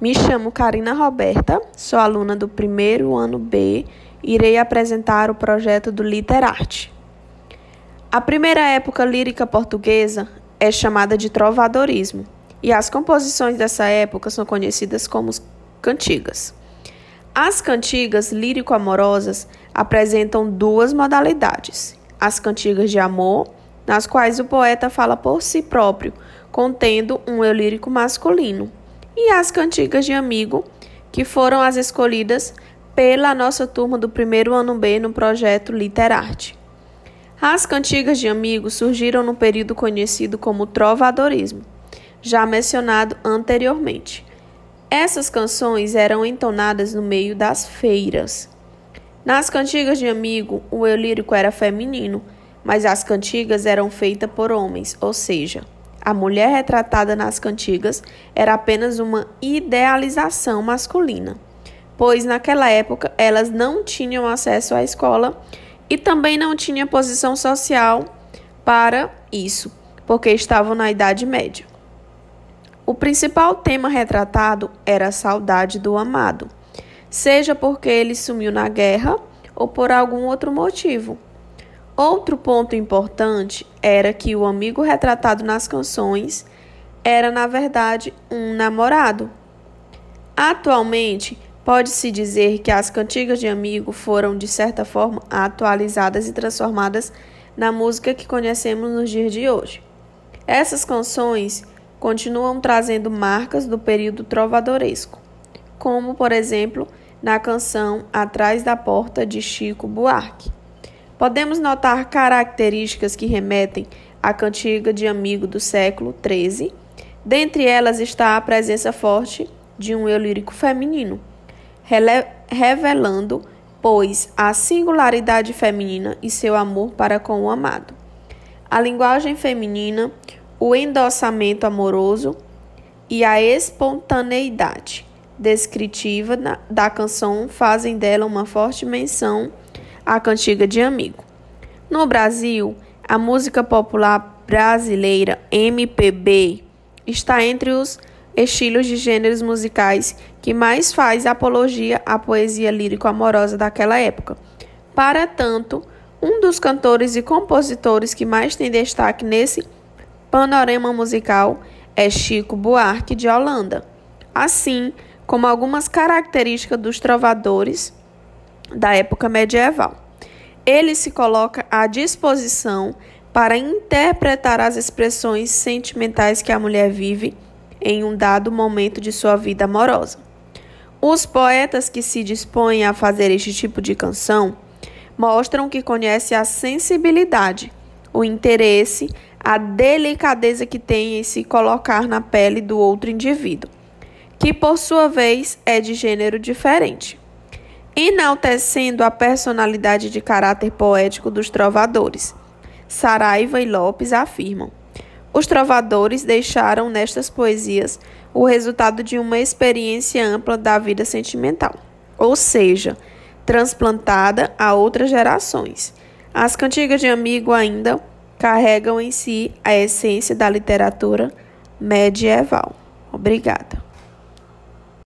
Me chamo Karina Roberta, sou aluna do primeiro ano B irei apresentar o projeto do Literarte. A primeira época lírica portuguesa é chamada de trovadorismo, e as composições dessa época são conhecidas como cantigas. As cantigas lírico-amorosas apresentam duas modalidades: as cantigas de amor, nas quais o poeta fala por si próprio, contendo um eu lírico masculino, e as cantigas de amigo, que foram as escolhidas pela nossa turma do primeiro ano B no projeto Literarte. As cantigas de amigo surgiram no período conhecido como trovadorismo, já mencionado anteriormente. Essas canções eram entonadas no meio das feiras. Nas cantigas de amigo, o eu lírico era feminino, mas as cantigas eram feitas por homens, ou seja, a mulher retratada nas cantigas era apenas uma idealização masculina, pois naquela época elas não tinham acesso à escola e também não tinham posição social para isso, porque estavam na Idade Média. O principal tema retratado era a saudade do amado, seja porque ele sumiu na guerra ou por algum outro motivo. Outro ponto importante era que o amigo retratado nas canções era, na verdade, um namorado. Atualmente, pode-se dizer que as cantigas de amigo foram, de certa forma, atualizadas e transformadas na música que conhecemos nos dias de hoje. Essas canções continuam trazendo marcas do período trovadoresco, como, por exemplo, na canção Atrás da Porta de Chico Buarque. Podemos notar características que remetem à cantiga de amigo do século XIII. Dentre elas está a presença forte de um eu lírico feminino, revelando, pois, a singularidade feminina e seu amor para com o amado. A linguagem feminina o endossamento amoroso e a espontaneidade descritiva da canção fazem dela uma forte menção à cantiga de amigo. No Brasil, a música popular brasileira MPB está entre os estilos de gêneros musicais que mais faz apologia à poesia lírico-amorosa daquela época. Para tanto, um dos cantores e compositores que mais tem destaque nesse panorama musical é Chico Buarque de Holanda, assim como algumas características dos trovadores da época medieval. Ele se coloca à disposição para interpretar as expressões sentimentais que a mulher vive em um dado momento de sua vida amorosa. Os poetas que se dispõem a fazer este tipo de canção mostram que conhecem a sensibilidade, o interesse a delicadeza que tem em se colocar na pele do outro indivíduo, que por sua vez é de gênero diferente, enaltecendo a personalidade de caráter poético dos trovadores. Saraiva e Lopes afirmam: os trovadores deixaram nestas poesias o resultado de uma experiência ampla da vida sentimental, ou seja, transplantada a outras gerações. As cantigas de amigo ainda carregam em si a essência da literatura medieval. Obrigada.